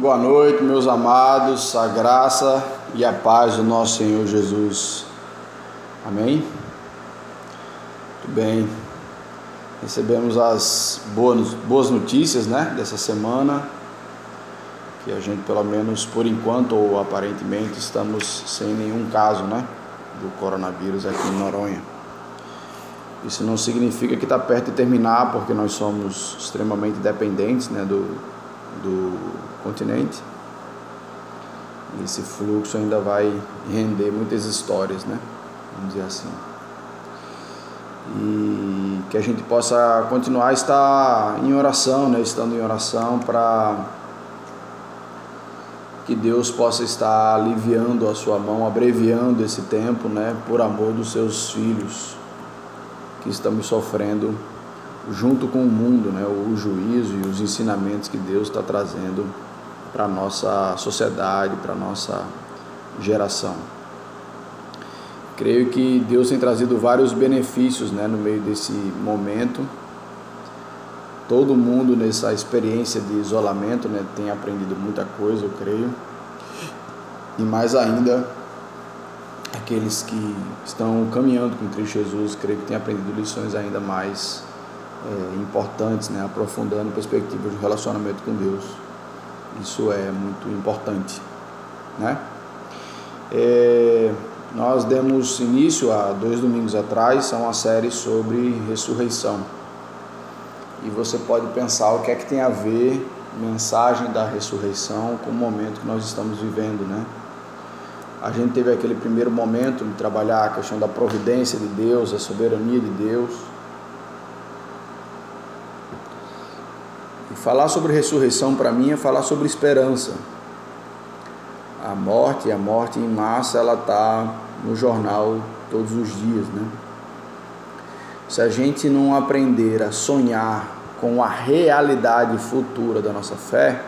Boa noite, meus amados, a graça e a paz do nosso Senhor Jesus. Amém? Muito bem. Recebemos as boas, notícias, né, dessa semana. Que a gente, pelo menos por enquanto ou aparentemente, estamos sem nenhum caso, né, do coronavírus aqui em Noronha. Isso não significa que está perto de terminar, porque nós somos extremamente dependentes, né, do, do continente. Esse fluxo ainda vai render muitas histórias, né? Vamos dizer assim. E que a gente possa continuar a estar em oração, né? Estando em oração para que Deus possa estar aliviando a sua mão, abreviando esse tempo, né? Por amor dos seus filhos que estamos sofrendo junto com o mundo, né? O juízo e os ensinamentos que Deus está trazendo para a nossa sociedade, para a nossa geração. Creio que Deus tem trazido vários benefícios né, no meio desse momento. Todo mundo nessa experiência de isolamento né, tem aprendido muita coisa, eu creio. E mais ainda, aqueles que estão caminhando com Cristo Jesus, creio que têm aprendido lições ainda mais é, importantes, né, aprofundando perspectivas de relacionamento com Deus. Isso é muito importante, né? É, nós demos início há dois domingos atrás a uma série sobre ressurreição. E você pode pensar o que é que tem a ver mensagem da ressurreição com o momento que nós estamos vivendo, né? A gente teve aquele primeiro momento de trabalhar a questão da providência de Deus, a soberania de Deus Falar sobre ressurreição para mim é falar sobre esperança. A morte, a morte em massa, ela está no jornal todos os dias, né? Se a gente não aprender a sonhar com a realidade futura da nossa fé,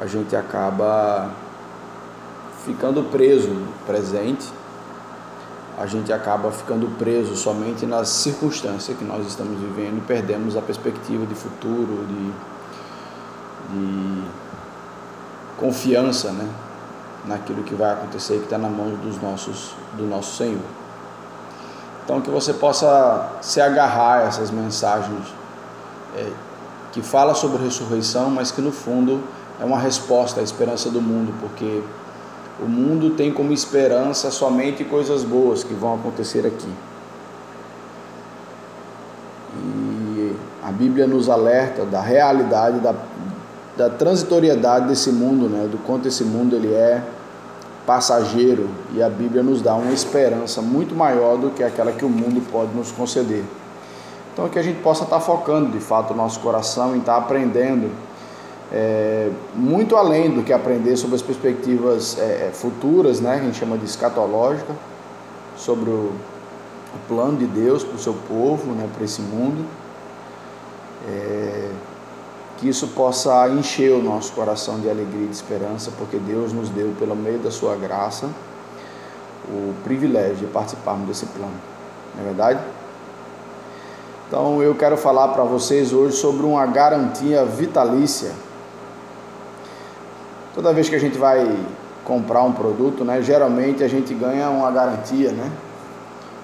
a gente acaba ficando preso no presente a gente acaba ficando preso somente nas circunstâncias que nós estamos vivendo e perdemos a perspectiva de futuro, de, de confiança né, naquilo que vai acontecer, que está na mão dos nossos, do nosso Senhor. Então que você possa se agarrar a essas mensagens é, que fala sobre ressurreição, mas que no fundo é uma resposta à esperança do mundo, porque o mundo tem como esperança somente coisas boas que vão acontecer aqui. E a Bíblia nos alerta da realidade, da, da transitoriedade desse mundo, né? do quanto esse mundo ele é passageiro e a Bíblia nos dá uma esperança muito maior do que aquela que o mundo pode nos conceder. Então que a gente possa estar focando de fato o nosso coração em estar aprendendo é, muito além do que aprender sobre as perspectivas é, é, futuras, né, que a gente chama de escatológica, sobre o, o plano de Deus para o seu povo, né, para esse mundo, é, que isso possa encher o nosso coração de alegria e de esperança, porque Deus nos deu, pelo meio da sua graça, o privilégio de participarmos desse plano, não é verdade? Então eu quero falar para vocês hoje sobre uma garantia vitalícia Toda vez que a gente vai comprar um produto, né, geralmente a gente ganha uma garantia, né?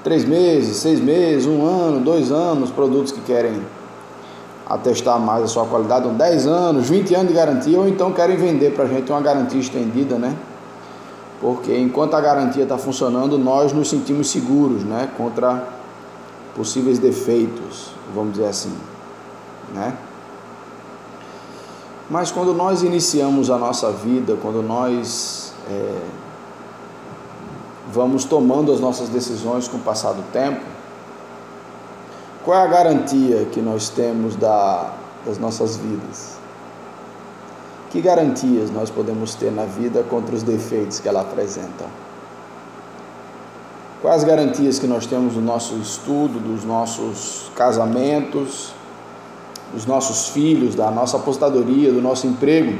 Três meses, seis meses, um ano, dois anos, produtos que querem atestar mais a sua qualidade, dão 10 anos, 20 anos de garantia, ou então querem vender para a gente uma garantia estendida, né? Porque enquanto a garantia está funcionando, nós nos sentimos seguros, né? Contra possíveis defeitos, vamos dizer assim, né? Mas quando nós iniciamos a nossa vida, quando nós é, vamos tomando as nossas decisões com o passar do tempo, qual é a garantia que nós temos da, das nossas vidas? Que garantias nós podemos ter na vida contra os defeitos que ela apresenta? Quais as garantias que nós temos do nosso estudo, dos nossos casamentos, dos nossos filhos, da nossa apostadoria, do nosso emprego.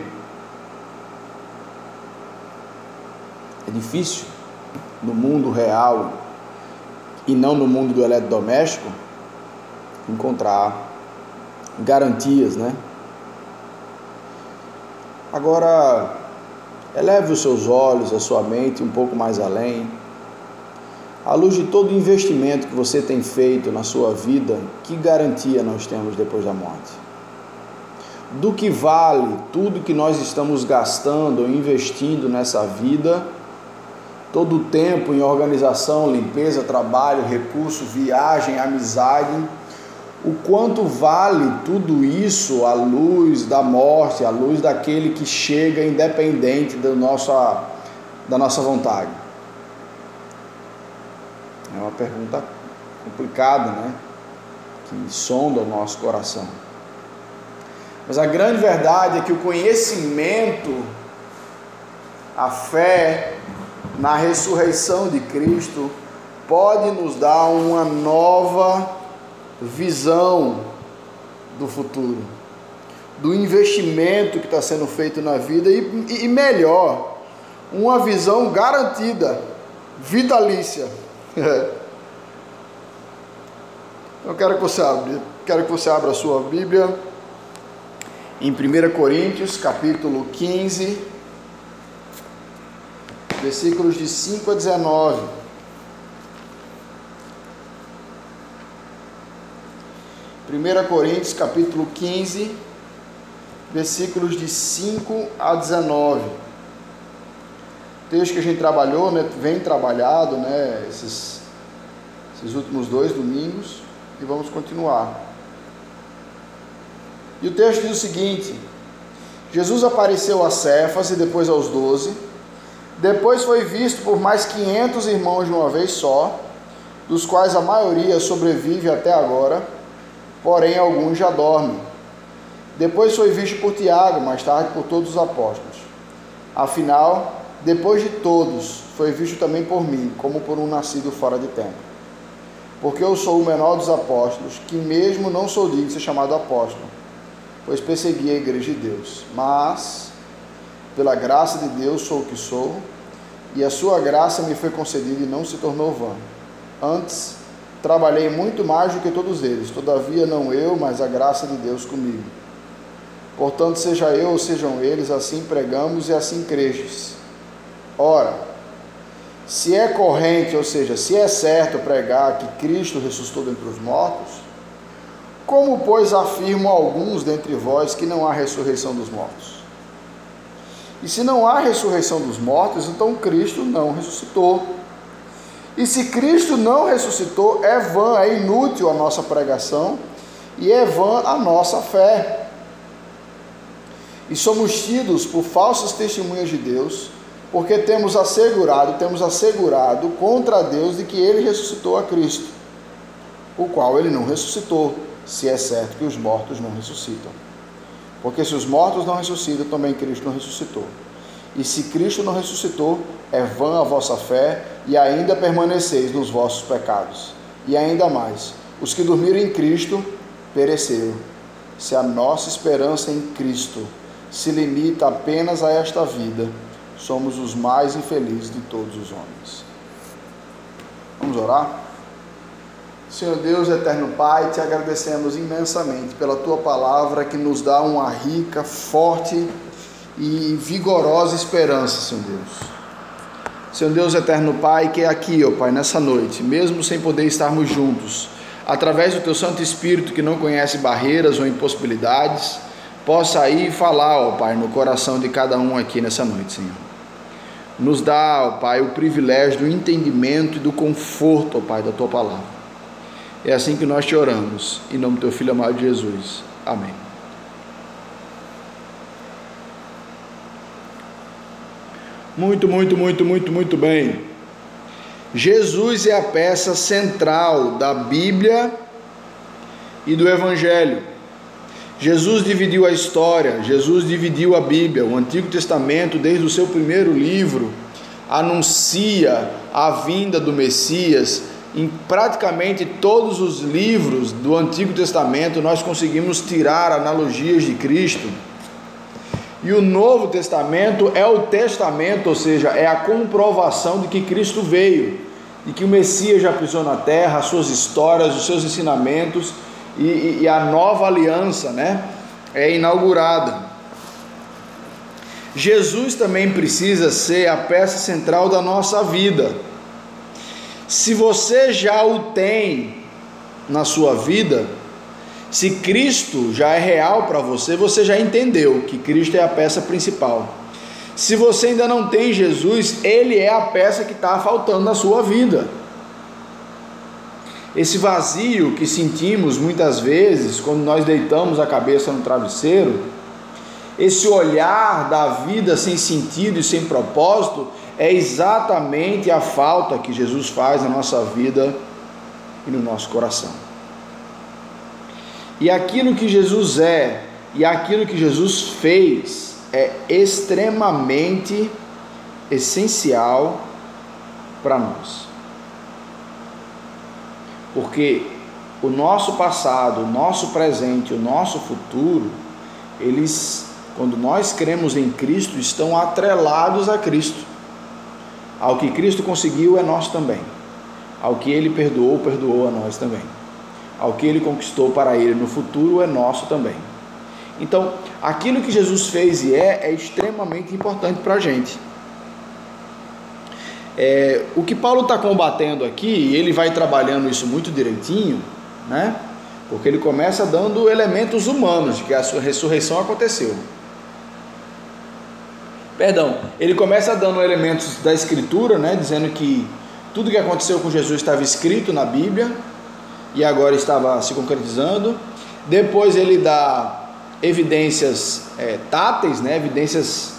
É difícil no mundo real e não no mundo do eletrodoméstico encontrar garantias, né? Agora, eleve os seus olhos, a sua mente um pouco mais além. À luz de todo o investimento que você tem feito na sua vida, que garantia nós temos depois da morte? Do que vale tudo que nós estamos gastando ou investindo nessa vida, todo o tempo em organização, limpeza, trabalho, recurso, viagem, amizade, o quanto vale tudo isso à luz da morte, à luz daquele que chega independente da nossa, da nossa vontade? É uma pergunta complicada, né? Que sonda o nosso coração. Mas a grande verdade é que o conhecimento, a fé na ressurreição de Cristo, pode nos dar uma nova visão do futuro, do investimento que está sendo feito na vida e, e melhor, uma visão garantida, vitalícia. Eu quero que você abra, quero que você abra a sua Bíblia em 1 Coríntios, capítulo 15, versículos de 5 a 19. 1 Coríntios capítulo 15, versículos de 5 a 19. Texto que a gente trabalhou, né, vem trabalhado, né, esses, esses últimos dois domingos, e vamos continuar. E o texto diz o seguinte: Jesus apareceu a Cefas e depois aos doze. Depois foi visto por mais quinhentos irmãos de uma vez só, dos quais a maioria sobrevive até agora porém alguns já dormem. Depois foi visto por Tiago, mais tarde por todos os apóstolos. Afinal, depois de todos, foi visto também por mim, como por um nascido fora de tempo. Porque eu sou o menor dos apóstolos, que mesmo não sou digno de ser chamado apóstolo, pois persegui a igreja de Deus. Mas, pela graça de Deus, sou o que sou, e a sua graça me foi concedida e não se tornou vã. Antes, Trabalhei muito mais do que todos eles, todavia não eu, mas a graça de Deus comigo. Portanto, seja eu ou sejam eles, assim pregamos e assim cresces. Ora, se é corrente, ou seja, se é certo pregar que Cristo ressuscitou dentre os mortos, como, pois, afirmam alguns dentre vós que não há ressurreição dos mortos? E se não há ressurreição dos mortos, então Cristo não ressuscitou. E se Cristo não ressuscitou, é vã, é inútil a nossa pregação e é vã a nossa fé. E somos tidos por falsas testemunhas de Deus, porque temos assegurado, temos assegurado contra Deus de que ele ressuscitou a Cristo, o qual ele não ressuscitou, se é certo que os mortos não ressuscitam. Porque se os mortos não ressuscitam, também Cristo não ressuscitou. E se Cristo não ressuscitou, é vã a vossa fé e ainda permaneceis nos vossos pecados. E ainda mais, os que dormiram em Cristo pereceram. Se a nossa esperança em Cristo se limita apenas a esta vida, somos os mais infelizes de todos os homens. Vamos orar? Senhor Deus, eterno Pai, te agradecemos imensamente pela tua palavra que nos dá uma rica, forte e vigorosa esperança, Senhor Deus. Senhor Deus eterno Pai, que é aqui, ó Pai, nessa noite, mesmo sem poder estarmos juntos, através do Teu Santo Espírito que não conhece barreiras ou impossibilidades, possa ir falar, ó Pai, no coração de cada um aqui nessa noite, Senhor. Nos dá, ó Pai, o privilégio do entendimento e do conforto, ó Pai, da Tua palavra. É assim que nós te oramos, em nome do Teu Filho amado Jesus. Amém. Muito, muito, muito, muito, muito bem. Jesus é a peça central da Bíblia e do Evangelho. Jesus dividiu a história, Jesus dividiu a Bíblia. O Antigo Testamento, desde o seu primeiro livro, anuncia a vinda do Messias. Em praticamente todos os livros do Antigo Testamento, nós conseguimos tirar analogias de Cristo. E o Novo Testamento é o testamento, ou seja, é a comprovação de que Cristo veio, de que o Messias já pisou na terra, as suas histórias, os seus ensinamentos e, e a nova aliança, né, é inaugurada. Jesus também precisa ser a peça central da nossa vida. Se você já o tem na sua vida, se Cristo já é real para você, você já entendeu que Cristo é a peça principal. Se você ainda não tem Jesus, Ele é a peça que está faltando na sua vida. Esse vazio que sentimos muitas vezes quando nós deitamos a cabeça no travesseiro, esse olhar da vida sem sentido e sem propósito, é exatamente a falta que Jesus faz na nossa vida e no nosso coração. E aquilo que Jesus é e aquilo que Jesus fez é extremamente essencial para nós. Porque o nosso passado, o nosso presente, o nosso futuro, eles, quando nós cremos em Cristo, estão atrelados a Cristo. Ao que Cristo conseguiu é nós também. Ao que ele perdoou, perdoou a nós também. Ao que ele conquistou para ele no futuro é nosso também. Então, aquilo que Jesus fez e é, é extremamente importante para a gente. É, o que Paulo está combatendo aqui, e ele vai trabalhando isso muito direitinho, né? Porque ele começa dando elementos humanos de que a sua ressurreição aconteceu. Perdão, ele começa dando elementos da escritura, né? Dizendo que tudo que aconteceu com Jesus estava escrito na Bíblia e agora estava se concretizando. Depois ele dá evidências é, táteis, né? Evidências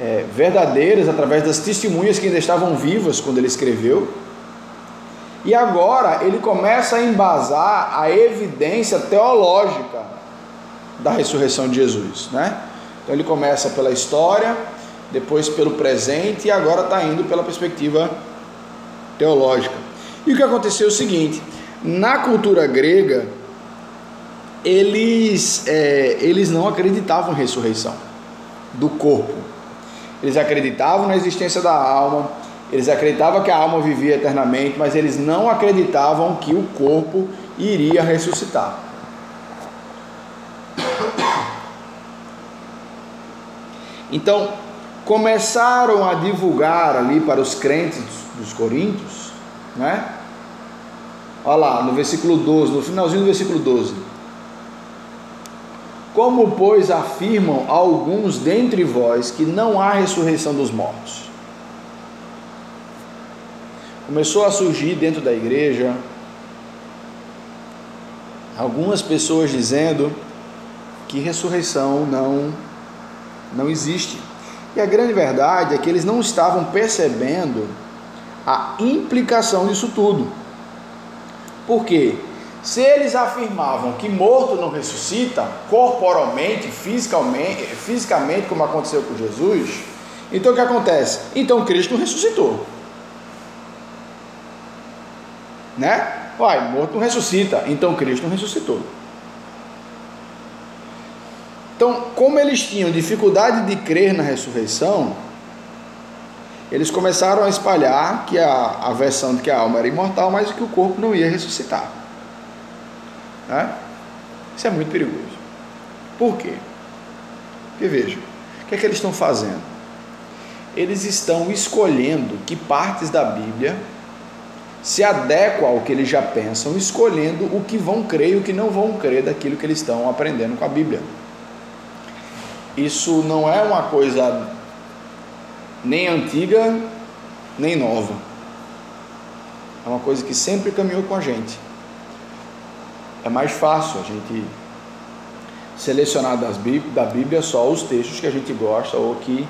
é, verdadeiras através das testemunhas que ainda estavam vivas quando ele escreveu. E agora ele começa a embasar a evidência teológica da ressurreição de Jesus, né? Então ele começa pela história, depois pelo presente e agora está indo pela perspectiva teológica. E o que aconteceu é o seguinte: na cultura grega, eles, é, eles não acreditavam em ressurreição do corpo. Eles acreditavam na existência da alma, eles acreditavam que a alma vivia eternamente, mas eles não acreditavam que o corpo iria ressuscitar. Então, começaram a divulgar ali para os crentes dos coríntios, né? Olha lá, no versículo 12, no finalzinho do versículo 12. Como, pois, afirmam alguns dentre vós que não há ressurreição dos mortos? Começou a surgir dentro da igreja algumas pessoas dizendo que ressurreição não não existe. E a grande verdade é que eles não estavam percebendo a implicação disso tudo. Por quê? Se eles afirmavam que morto não ressuscita, corporalmente, fisicamente, fisicamente, como aconteceu com Jesus, então o que acontece? Então Cristo ressuscitou. Né? Vai, morto não ressuscita, então Cristo não ressuscitou. Então, como eles tinham dificuldade de crer na ressurreição, eles começaram a espalhar que a, a versão de que a alma era imortal, mas que o corpo não ia ressuscitar. Né? Isso é muito perigoso. Por quê? Porque veja, o que é que eles estão fazendo? Eles estão escolhendo que partes da Bíblia se adequam ao que eles já pensam, escolhendo o que vão crer e o que não vão crer daquilo que eles estão aprendendo com a Bíblia. Isso não é uma coisa nem antiga, nem nova. É uma coisa que sempre caminhou com a gente. É mais fácil a gente selecionar Bíblia, da Bíblia só os textos que a gente gosta ou que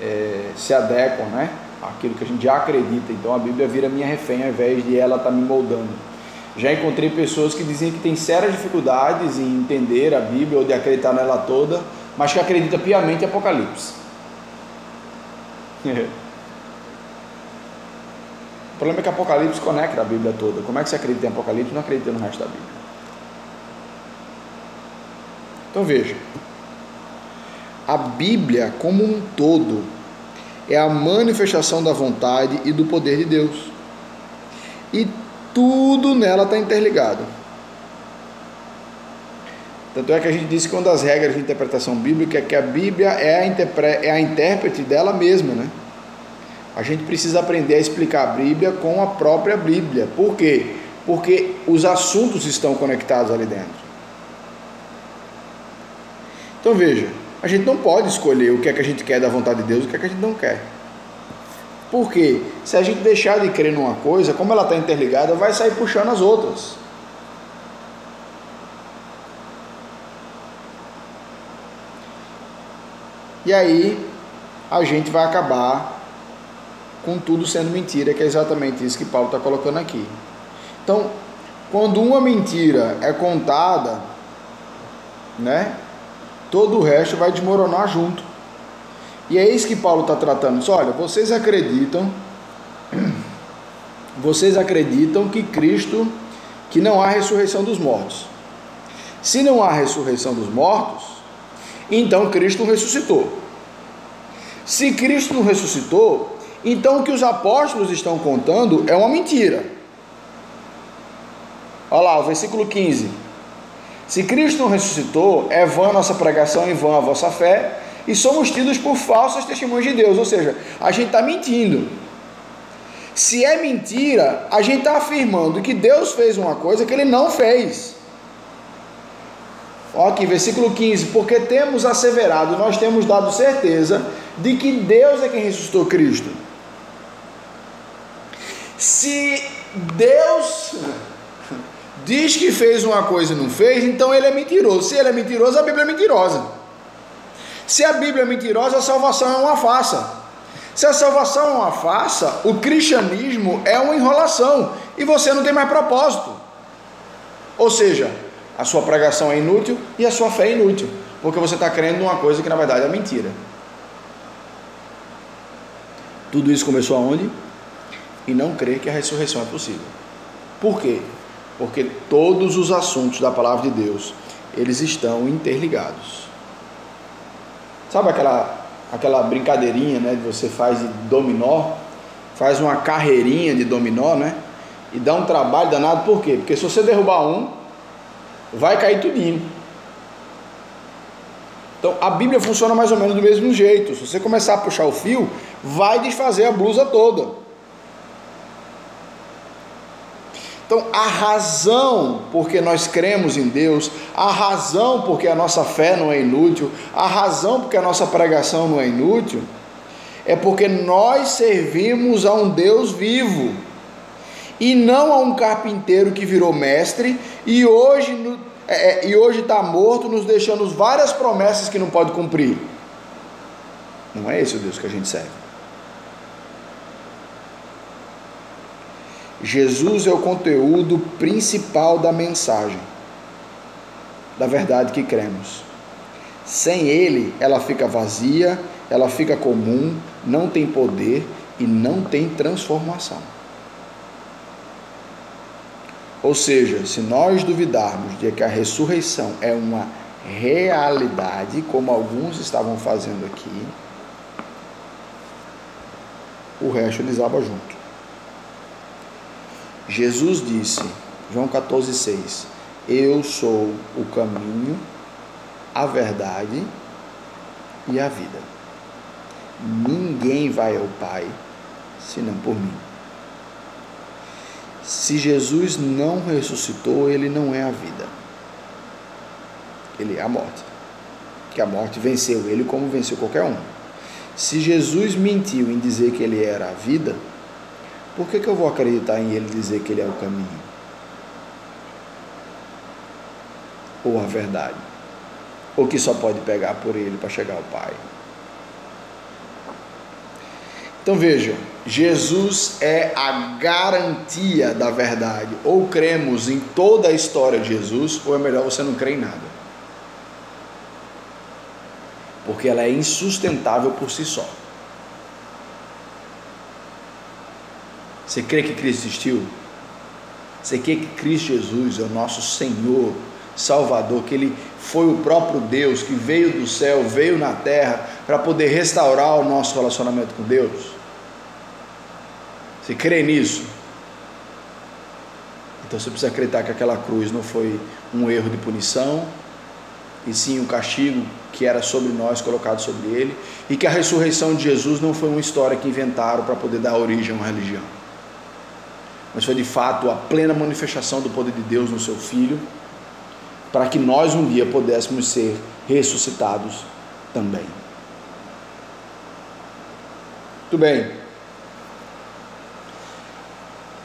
é, se adequam, né? Aquilo que a gente já acredita. Então a Bíblia vira minha refém ao invés de ela estar tá me moldando. Já encontrei pessoas que dizem que têm sérias dificuldades em entender a Bíblia ou de acreditar nela toda, mas que acredita piamente em Apocalipse. o problema é que Apocalipse conecta a Bíblia toda. Como é que você acredita em Apocalipse e não acredita no resto da Bíblia? Então veja, a Bíblia como um todo é a manifestação da vontade e do poder de Deus. E tudo nela está interligado. Tanto é que a gente disse que uma das regras de interpretação bíblica é que a Bíblia é a, interpre... é a intérprete dela mesma, né? A gente precisa aprender a explicar a Bíblia com a própria Bíblia. Por quê? Porque os assuntos estão conectados ali dentro. Então veja, a gente não pode escolher o que é que a gente quer da vontade de Deus e o que é que a gente não quer. Porque se a gente deixar de crer numa coisa, como ela está interligada, vai sair puxando as outras. E aí a gente vai acabar com tudo sendo mentira, que é exatamente isso que Paulo está colocando aqui. Então, quando uma mentira é contada, né, todo o resto vai desmoronar junto. E é isso que Paulo está tratando. Diz, olha, vocês acreditam, vocês acreditam que Cristo, que não há ressurreição dos mortos. Se não há ressurreição dos mortos, então Cristo ressuscitou. Se Cristo não ressuscitou, então o que os apóstolos estão contando é uma mentira. Olha lá, o versículo 15. Se Cristo não ressuscitou, é vã a nossa pregação e vã a vossa fé, e somos tidos por falsas testemunhas de Deus, ou seja, a gente está mentindo. Se é mentira, a gente está afirmando que Deus fez uma coisa que ele não fez. Olha aqui, versículo 15: Porque temos asseverado, nós temos dado certeza de que Deus é quem ressuscitou Cristo. Se Deus diz que fez uma coisa e não fez, então ele é mentiroso. Se ele é mentiroso, a Bíblia é mentirosa. Se a Bíblia é mentirosa, a salvação é uma farsa. Se a salvação é uma farsa, o cristianismo é uma enrolação e você não tem mais propósito. Ou seja, a sua pregação é inútil e a sua fé é inútil, porque você está crendo numa coisa que na verdade é mentira. Tudo isso começou aonde? E não crer que a ressurreição é possível. Por quê? Porque todos os assuntos da palavra de Deus, eles estão interligados. Sabe aquela aquela brincadeirinha, né, que você faz de dominó, faz uma carreirinha de dominó, né? E dá um trabalho danado, por quê? Porque se você derrubar um, vai cair tudinho. Então a Bíblia funciona mais ou menos do mesmo jeito. Se você começar a puxar o fio, vai desfazer a blusa toda. Então, a razão porque nós cremos em Deus, a razão porque a nossa fé não é inútil, a razão porque a nossa pregação não é inútil, é porque nós servimos a um Deus vivo e não a um carpinteiro que virou mestre e hoje é, é, e hoje está morto, nos deixando várias promessas que não pode cumprir. Não é esse o Deus que a gente serve. Jesus é o conteúdo principal da mensagem, da verdade que cremos. Sem ele, ela fica vazia, ela fica comum, não tem poder e não tem transformação. Ou seja, se nós duvidarmos de que a ressurreição é uma realidade, como alguns estavam fazendo aqui, o resto desaba junto. Jesus disse, João 14,6: Eu sou o caminho, a verdade e a vida. Ninguém vai ao Pai senão por mim. Se Jesus não ressuscitou, ele não é a vida. Ele é a morte. Que a morte venceu ele como venceu qualquer um. Se Jesus mentiu em dizer que ele era a vida, por que, que eu vou acreditar em ele dizer que ele é o caminho? Ou a verdade? Ou que só pode pegar por ele para chegar ao Pai? Então veja, Jesus é a garantia da verdade. Ou cremos em toda a história de Jesus, ou é melhor você não crer em nada. Porque ela é insustentável por si só. Você crê que Cristo existiu? Você crê que Cristo Jesus é o nosso Senhor, Salvador, que Ele foi o próprio Deus que veio do céu, veio na terra para poder restaurar o nosso relacionamento com Deus? Você crê nisso? Então você precisa acreditar que aquela cruz não foi um erro de punição, e sim o castigo que era sobre nós colocado sobre ele, e que a ressurreição de Jesus não foi uma história que inventaram para poder dar origem a uma religião, mas foi de fato a plena manifestação do poder de Deus no seu Filho, para que nós um dia pudéssemos ser ressuscitados também. Muito bem.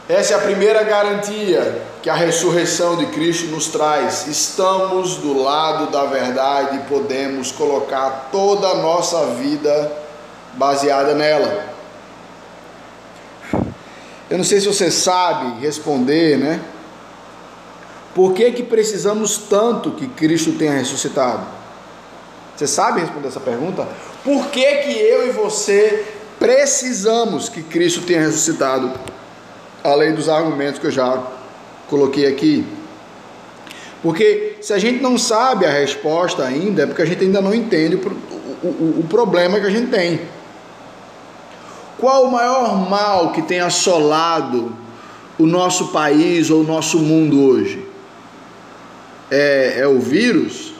Essa é a primeira garantia que a ressurreição de Cristo nos traz. Estamos do lado da verdade e podemos colocar toda a nossa vida baseada nela. Eu não sei se você sabe responder, né? Por que, que precisamos tanto que Cristo tenha ressuscitado? Você sabe responder essa pergunta? Por que, que eu e você precisamos que Cristo tenha ressuscitado? além dos argumentos que eu já coloquei aqui. Porque se a gente não sabe a resposta ainda, é porque a gente ainda não entende o, o, o problema que a gente tem. Qual o maior mal que tem assolado o nosso país ou o nosso mundo hoje? É, é o vírus?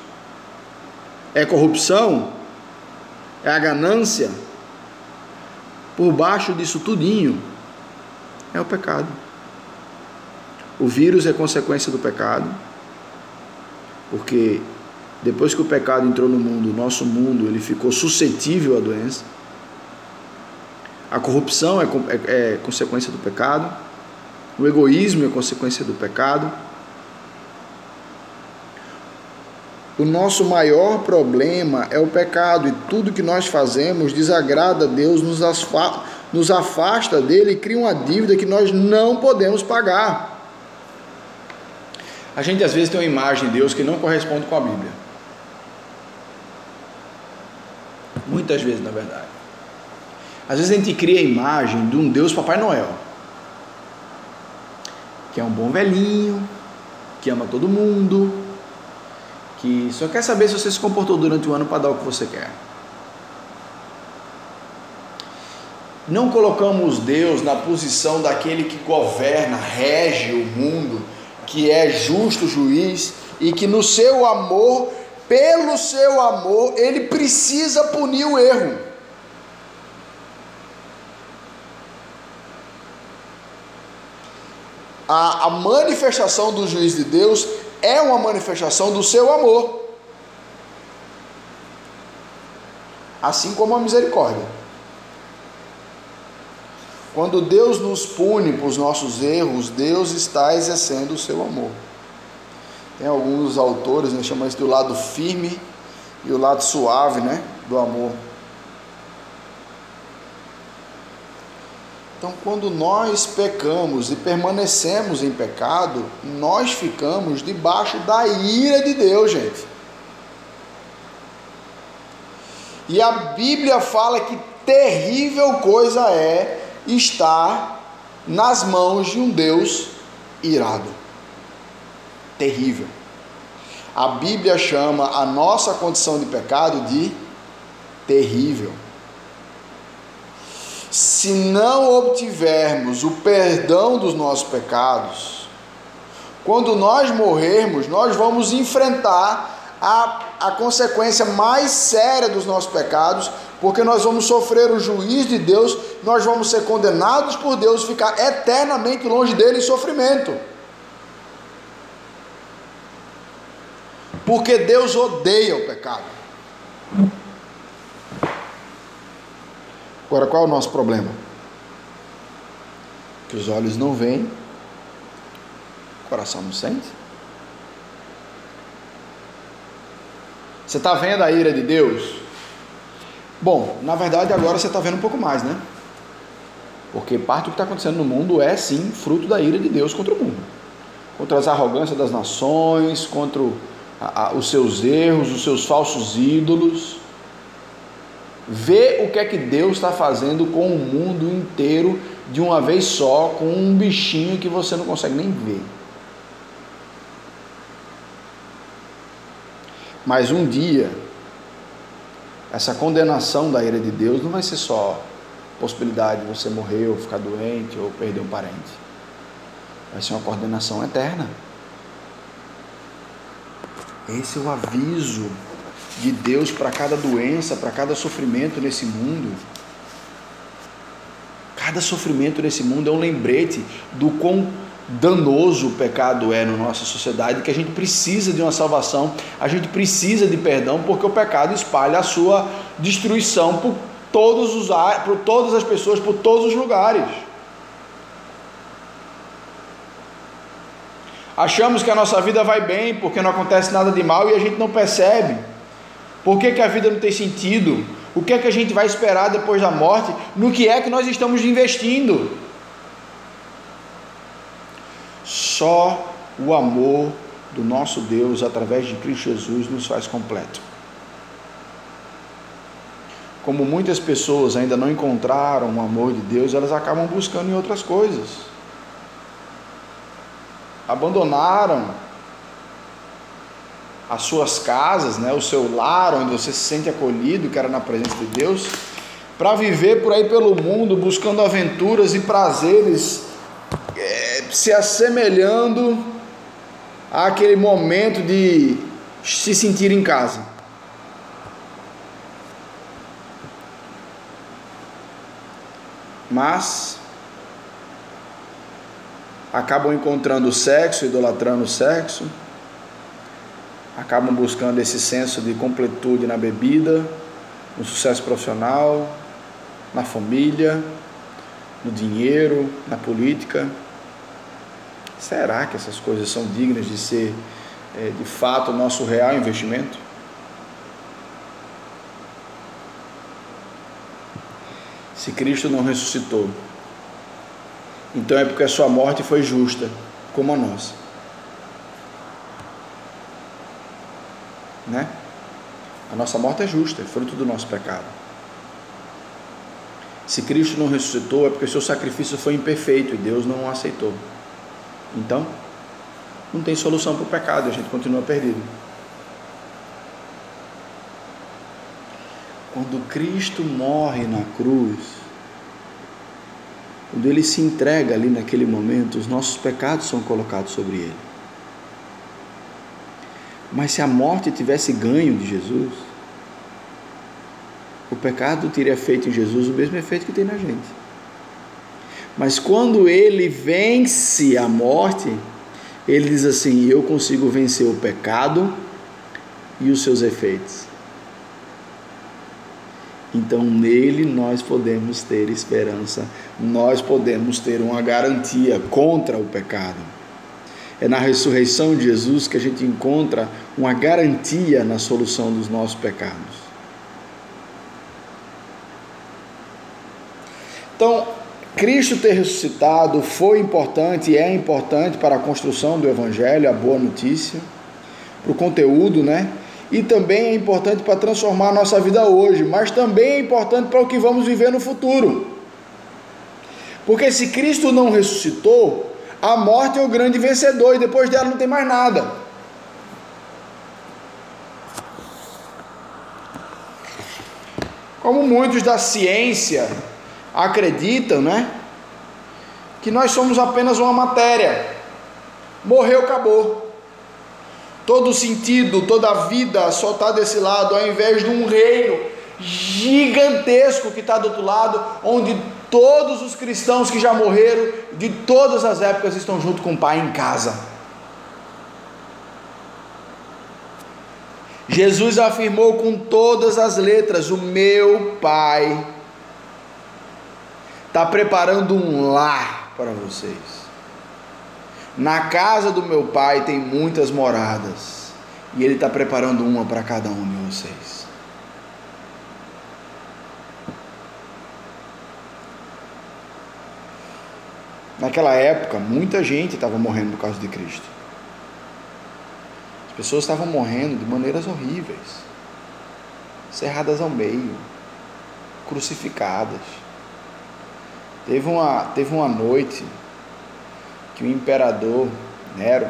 É corrupção? É a ganância? Por baixo disso tudinho é o pecado. O vírus é consequência do pecado, porque depois que o pecado entrou no mundo, o nosso mundo ele ficou suscetível à doença. A corrupção é, é, é consequência do pecado. O egoísmo é consequência do pecado. O nosso maior problema é o pecado e tudo que nós fazemos desagrada a Deus, nos, nos afasta dele e cria uma dívida que nós não podemos pagar. A gente às vezes tem uma imagem de Deus que não corresponde com a Bíblia. Muitas vezes, na verdade. Às vezes a gente cria a imagem de um Deus Papai Noel, que é um bom velhinho, que ama todo mundo, que só quer saber se você se comportou durante o ano para dar o que você quer. Não colocamos Deus na posição daquele que governa, rege o mundo, que é justo juiz e que no seu amor, pelo seu amor, ele precisa punir o erro. A, a manifestação do juiz de Deus é uma manifestação do seu amor, assim como a misericórdia. Quando Deus nos pune por os nossos erros, Deus está exercendo o seu amor. Tem alguns autores, né, chamam isso do lado firme e o lado suave, né, do amor. Então, quando nós pecamos e permanecemos em pecado, nós ficamos debaixo da ira de Deus, gente. E a Bíblia fala que terrível coisa é está nas mãos de um Deus irado. Terrível. A Bíblia chama a nossa condição de pecado de terrível. Se não obtivermos o perdão dos nossos pecados, quando nós morrermos, nós vamos enfrentar a, a consequência mais séria dos nossos pecados, porque nós vamos sofrer o juiz de Deus, nós vamos ser condenados por Deus, ficar eternamente longe dele em sofrimento. Porque Deus odeia o pecado. Agora, qual é o nosso problema? Que os olhos não veem, o coração não sente. Você está vendo a ira de Deus? Bom, na verdade agora você está vendo um pouco mais, né? Porque parte do que está acontecendo no mundo é sim fruto da ira de Deus contra o mundo, contra as arrogâncias das nações, contra os seus erros, os seus falsos ídolos. Vê o que é que Deus está fazendo com o mundo inteiro de uma vez só, com um bichinho que você não consegue nem ver. Mas um dia essa condenação da ira de Deus não vai ser só possibilidade de você morrer ou ficar doente ou perder um parente. Vai ser uma condenação eterna. Esse é o aviso de Deus para cada doença, para cada sofrimento nesse mundo. Cada sofrimento nesse mundo é um lembrete do quão danoso o pecado é na nossa sociedade, que a gente precisa de uma salvação, a gente precisa de perdão, porque o pecado espalha a sua destruição por todos os por todas as pessoas, por todos os lugares. Achamos que a nossa vida vai bem porque não acontece nada de mal e a gente não percebe. Por que, que a vida não tem sentido? O que é que a gente vai esperar depois da morte? No que é que nós estamos investindo? Só o amor do nosso Deus através de Cristo Jesus nos faz completo. Como muitas pessoas ainda não encontraram o amor de Deus, elas acabam buscando em outras coisas. Abandonaram as suas casas, né, o seu lar, onde você se sente acolhido, que era na presença de Deus, para viver por aí pelo mundo, buscando aventuras e prazeres, é, se assemelhando àquele momento de se sentir em casa. Mas acabam encontrando o sexo, idolatrando o sexo acabam buscando esse senso de completude na bebida, no sucesso profissional, na família, no dinheiro, na política. Será que essas coisas são dignas de ser é, de fato o nosso real investimento? Se Cristo não ressuscitou, então é porque a sua morte foi justa, como a nossa. Né? A nossa morte é justa, é fruto do nosso pecado. Se Cristo não ressuscitou, é porque seu sacrifício foi imperfeito e Deus não o aceitou. Então, não tem solução para o pecado, a gente continua perdido. Quando Cristo morre na cruz, quando ele se entrega ali naquele momento, os nossos pecados são colocados sobre ele. Mas se a morte tivesse ganho de Jesus, o pecado teria feito em Jesus o mesmo efeito que tem na gente. Mas quando ele vence a morte, ele diz assim: Eu consigo vencer o pecado e os seus efeitos. Então nele nós podemos ter esperança, nós podemos ter uma garantia contra o pecado. É na ressurreição de Jesus que a gente encontra uma garantia na solução dos nossos pecados. Então, Cristo ter ressuscitado foi importante e é importante para a construção do Evangelho, a boa notícia, para o conteúdo, né? E também é importante para transformar a nossa vida hoje, mas também é importante para o que vamos viver no futuro. Porque se Cristo não ressuscitou, a morte é o grande vencedor e depois dela não tem mais nada. Como muitos da ciência acreditam, né? Que nós somos apenas uma matéria. Morreu, acabou. Todo sentido, toda a vida só está desse lado, ao invés de um reino gigantesco que está do outro lado, onde todos os cristãos que já morreram de todas as épocas estão junto com o Pai em casa. Jesus afirmou com todas as letras: O meu Pai está preparando um lar para vocês. Na casa do meu Pai tem muitas moradas, e Ele está preparando uma para cada um de vocês. Naquela época, muita gente estava morrendo por causa de Cristo. As pessoas estavam morrendo de maneiras horríveis, cerradas ao meio, crucificadas. Teve uma, teve uma noite que o imperador Nero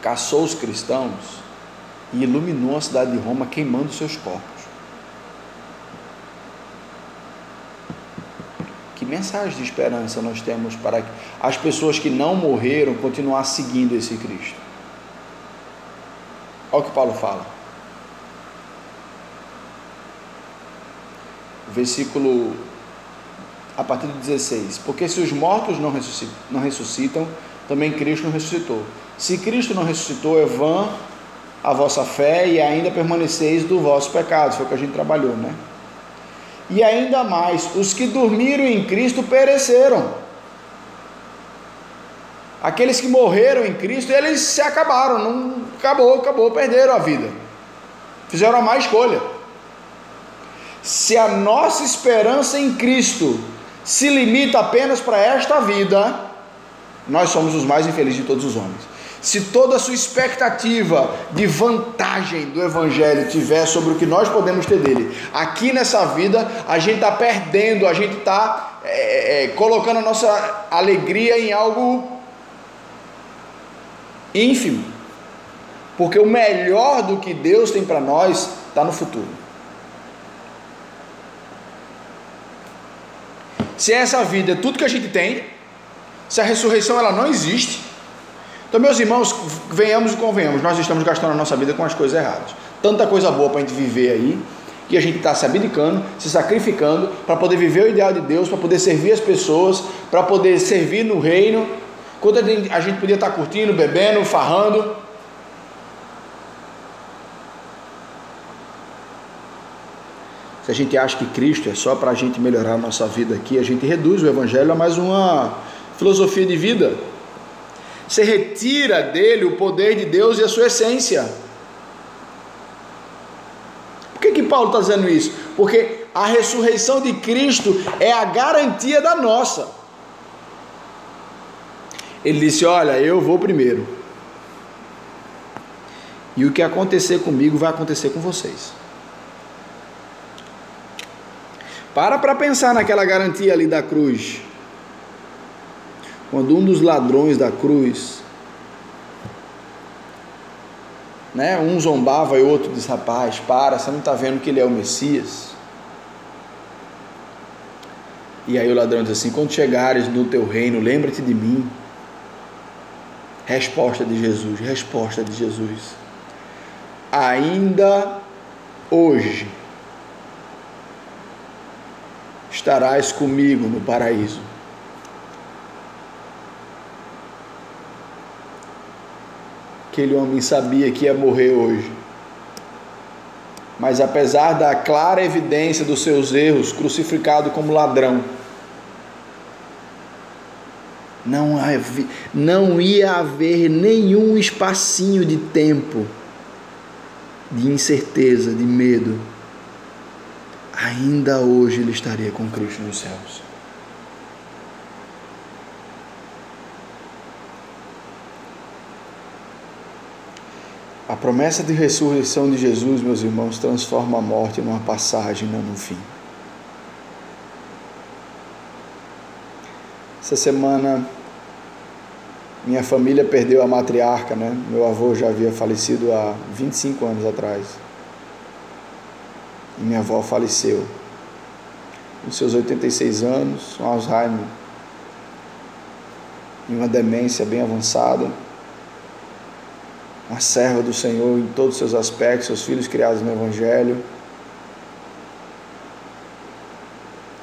caçou os cristãos e iluminou a cidade de Roma queimando seus corpos. Mensagem de esperança nós temos para as pessoas que não morreram continuar seguindo esse Cristo? Olha o que Paulo fala. Versículo a partir do 16. Porque se os mortos não ressuscitam, não ressuscitam, também Cristo não ressuscitou. Se Cristo não ressuscitou, é vã a vossa fé e ainda permaneceis do vosso pecado. Foi o que a gente trabalhou, né? E ainda mais, os que dormiram em Cristo pereceram. Aqueles que morreram em Cristo, eles se acabaram, não acabou, acabou, perderam a vida. Fizeram a má escolha. Se a nossa esperança em Cristo se limita apenas para esta vida, nós somos os mais infelizes de todos os homens. Se toda a sua expectativa de vantagem do Evangelho tiver sobre o que nós podemos ter dele, aqui nessa vida, a gente está perdendo, a gente está é, é, colocando a nossa alegria em algo ínfimo. Porque o melhor do que Deus tem para nós está no futuro. Se essa vida é tudo que a gente tem, se a ressurreição ela não existe, então, meus irmãos, venhamos e convenhamos, nós estamos gastando a nossa vida com as coisas erradas. Tanta coisa boa para a gente viver aí, que a gente está se abdicando, se sacrificando para poder viver o ideal de Deus, para poder servir as pessoas, para poder servir no reino. Quando a gente podia estar tá curtindo, bebendo, farrando. Se a gente acha que Cristo é só para a gente melhorar a nossa vida aqui, a gente reduz o Evangelho a mais uma filosofia de vida. Você retira dele o poder de Deus e a sua essência. Por que, que Paulo está dizendo isso? Porque a ressurreição de Cristo é a garantia da nossa. Ele disse: Olha, eu vou primeiro. E o que acontecer comigo vai acontecer com vocês. Para para pensar naquela garantia ali da cruz. Quando um dos ladrões da cruz, né, um zombava e outro disse: Rapaz, para, você não está vendo que ele é o Messias? E aí o ladrão diz assim: Quando chegares no teu reino, lembra-te de mim. Resposta de Jesus, resposta de Jesus. Ainda hoje estarás comigo no paraíso. Aquele homem sabia que ia morrer hoje. Mas apesar da clara evidência dos seus erros, crucificado como ladrão, não, havia, não ia haver nenhum espacinho de tempo de incerteza, de medo. Ainda hoje ele estaria com Cristo nos céus. A promessa de ressurreição de Jesus, meus irmãos, transforma a morte numa passagem, não num fim. Essa semana, minha família perdeu a matriarca, né? Meu avô já havia falecido há 25 anos atrás. E minha avó faleceu. Com seus 86 anos, com Alzheimer, em uma demência bem avançada uma serva do Senhor em todos os seus aspectos, seus filhos criados no Evangelho.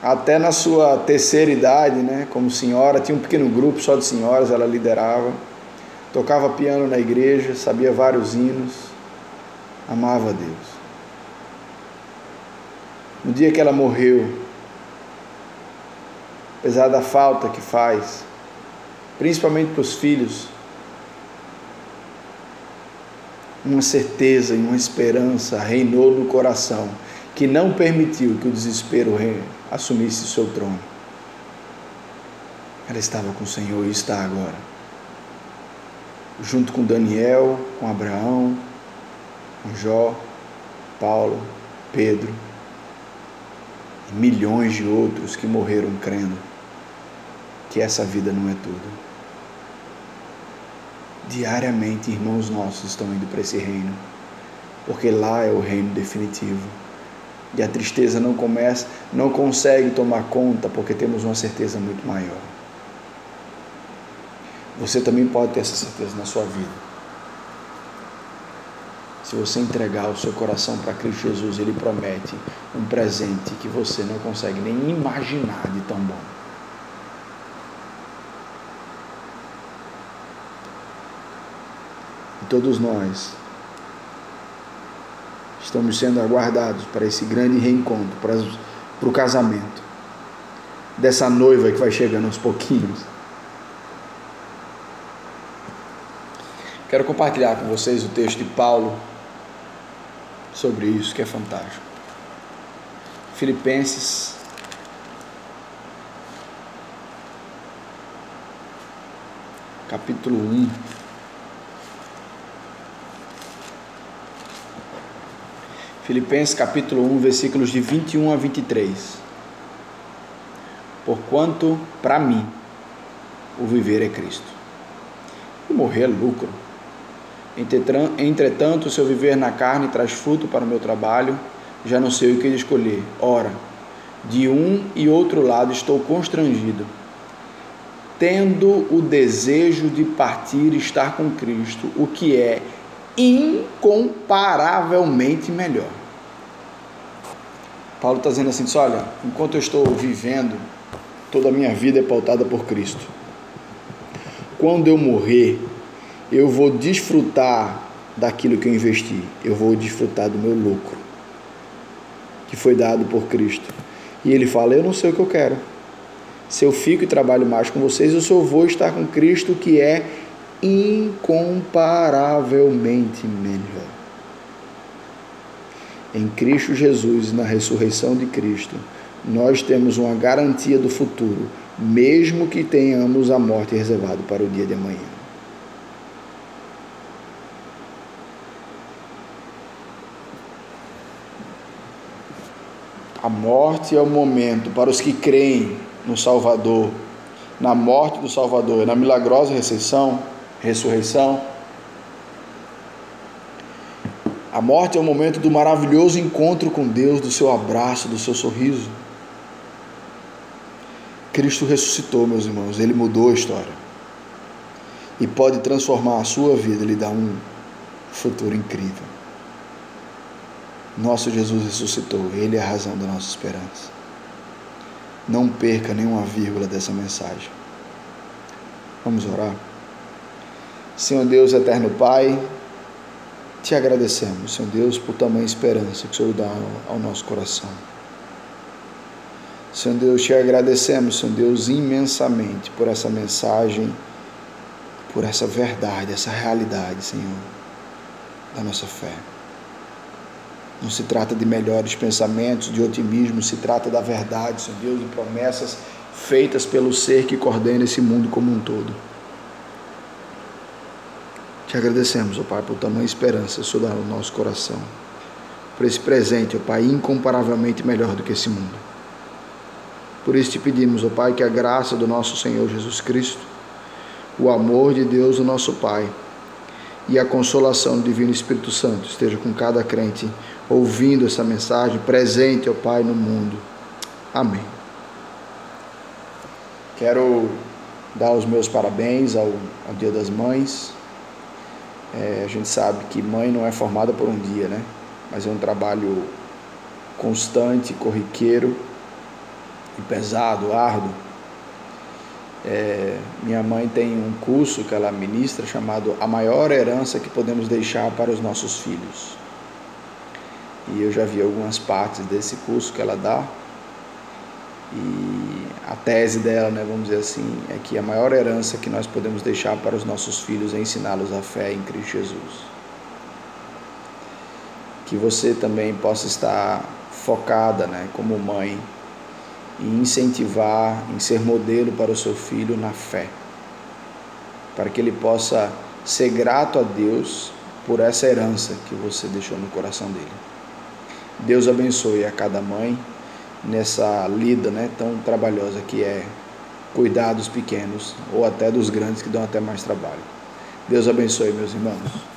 Até na sua terceira idade, né, como senhora, tinha um pequeno grupo só de senhoras, ela liderava. Tocava piano na igreja, sabia vários hinos, amava a Deus. No dia que ela morreu, apesar da falta que faz, principalmente para os filhos, uma certeza e uma esperança reinou no coração que não permitiu que o desespero assumisse seu trono. Ela estava com o Senhor e está agora. Junto com Daniel, com Abraão, com Jó, Paulo, Pedro e milhões de outros que morreram crendo que essa vida não é tudo. Diariamente, irmãos nossos estão indo para esse reino, porque lá é o reino definitivo. E a tristeza não começa, não consegue tomar conta, porque temos uma certeza muito maior. Você também pode ter essa certeza na sua vida. Se você entregar o seu coração para Cristo Jesus, Ele promete um presente que você não consegue nem imaginar de tão bom. Todos nós estamos sendo aguardados para esse grande reencontro, para, para o casamento dessa noiva que vai chegando aos pouquinhos. Quero compartilhar com vocês o texto de Paulo sobre isso, que é fantástico. Filipenses capítulo 1 Filipenses capítulo 1, versículos de 21 a 23. Porquanto, para mim, o viver é Cristo, e morrer é lucro. Entretanto, se eu viver na carne traz fruto para o meu trabalho, já não sei o que escolher. Ora, de um e outro lado estou constrangido, tendo o desejo de partir e estar com Cristo, o que é incomparavelmente melhor. Paulo está dizendo assim: olha, enquanto eu estou vivendo, toda a minha vida é pautada por Cristo. Quando eu morrer, eu vou desfrutar daquilo que eu investi, eu vou desfrutar do meu lucro, que foi dado por Cristo. E ele fala: Eu não sei o que eu quero. Se eu fico e trabalho mais com vocês, eu só vou estar com Cristo, que é incomparavelmente melhor. Em Cristo Jesus, na ressurreição de Cristo, nós temos uma garantia do futuro, mesmo que tenhamos a morte reservada para o dia de amanhã. A morte é o momento para os que creem no Salvador, na morte do Salvador, na milagrosa ressurreição, ressurreição A morte é o momento do maravilhoso encontro com Deus, do seu abraço, do seu sorriso. Cristo ressuscitou, meus irmãos, ele mudou a história. E pode transformar a sua vida, lhe dar um futuro incrível. Nosso Jesus ressuscitou, ele é a razão da nossa esperança. Não perca nenhuma vírgula dessa mensagem. Vamos orar. Senhor Deus, eterno Pai, te agradecemos, Senhor Deus, por tamanha esperança que o Senhor dá ao nosso coração. Senhor Deus, te agradecemos, Senhor Deus, imensamente por essa mensagem, por essa verdade, essa realidade, Senhor, da nossa fé. Não se trata de melhores pensamentos, de otimismo, se trata da verdade, Senhor Deus, de promessas feitas pelo ser que coordena esse mundo como um todo. Te agradecemos, ó Pai, por tamanha esperança sobre o nosso coração, por esse presente, ó Pai, incomparavelmente melhor do que esse mundo. Por isso te pedimos, ó Pai, que a graça do nosso Senhor Jesus Cristo, o amor de Deus, o nosso Pai, e a consolação do Divino Espírito Santo esteja com cada crente ouvindo essa mensagem, presente, ó Pai, no mundo. Amém. Quero dar os meus parabéns ao, ao Dia das Mães é, a gente sabe que mãe não é formada por um dia, né? Mas é um trabalho constante, corriqueiro e pesado, árduo. É, minha mãe tem um curso que ela ministra chamado A Maior Herança que Podemos Deixar para os Nossos Filhos. E eu já vi algumas partes desse curso que ela dá. E a tese dela, né, vamos dizer assim, é que a maior herança que nós podemos deixar para os nossos filhos é ensiná-los a fé em Cristo Jesus. Que você também possa estar focada, né, como mãe, em incentivar, em ser modelo para o seu filho na fé, para que ele possa ser grato a Deus por essa herança que você deixou no coração dele. Deus abençoe a cada mãe nessa lida né, tão trabalhosa que é cuidar dos pequenos ou até dos grandes que dão até mais trabalho. Deus abençoe, meus irmãos.